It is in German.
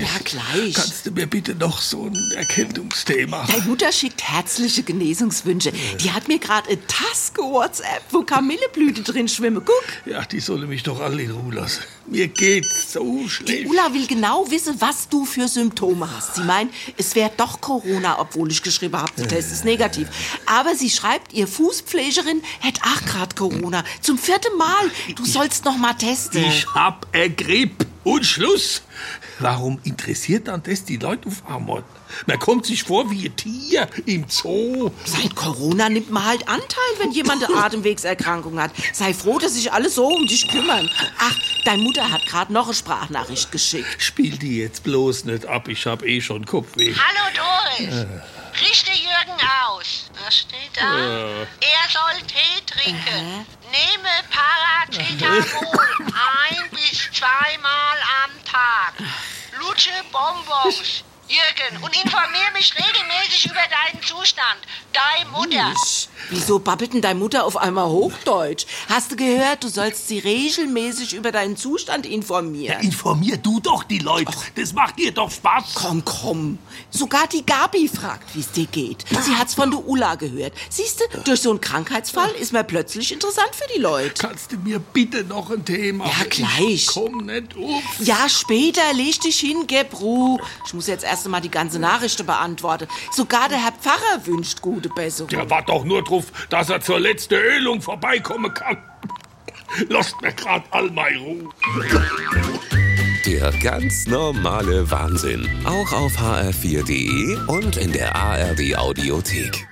Doris, Ja, gleich. kannst du mir bitte noch so ein Erkältungsthema? Deine Mutter schickt herzliche Genesungswünsche. Die hat mir gerade eine Taske WhatsApp, wo Kamilleblüte drin schwimmen. Guck. Ja, die solle mich doch alle in Ruhe lassen. Mir geht's so Die schlecht. Ulla will genau wissen, was du für Symptome hast. Sie meint, es wäre doch Corona, obwohl ich geschrieben habe, der Test ist negativ. Aber sie schreibt, ihr Fußpflegerin hätte auch gerade Corona. Zum vierten Mal. Du sollst noch mal testen. Ich hab Grippe. Und Schluss. Warum interessiert dann das die Leute auf einmal? Man kommt sich vor wie ein Tier im Zoo. Seit Corona nimmt man halt Anteil, wenn jemand eine Atemwegserkrankung hat. Sei froh, dass sich alle so um dich kümmern. Ach, deine Mutter hat gerade noch eine Sprachnachricht geschickt. Spiel die jetzt bloß nicht ab. Ich hab eh schon Kopfweh. Hallo Doris. Richte Jürgen aus. Was steht da? Er soll Tee trinken. Nehme Paracetamol ein bis zweimal. Lutsche Bonbons. Jürgen, und informiere mich regelmäßig über deinen Zustand. Deine Mutter. Wieso babbelt denn deine Mutter auf einmal Hochdeutsch? Hast du gehört, du sollst sie regelmäßig über deinen Zustand informieren? Informier du doch die Leute. Das macht dir doch Spaß. Komm, komm. Sogar die Gabi fragt, wie es dir geht. Sie hat's von der Ulla gehört. Siehst du, durch so einen Krankheitsfall ist man plötzlich interessant für die Leute. Kannst du mir bitte noch ein Thema? Ja, gleich. Ich komm nicht auf. Ja, später leg dich hin, geb Ruhe. Ich muss jetzt erst einmal die ganze Nachricht beantworten. Sogar der Herr Pfarrer wünscht gute Besserung. Der war doch nur drauf, dass er zur letzten Ölung vorbeikommen kann. Lasst mir grad all meine Ruhe. Der ganz normale Wahnsinn. Auch auf hr4.de und in der ARD Audiothek.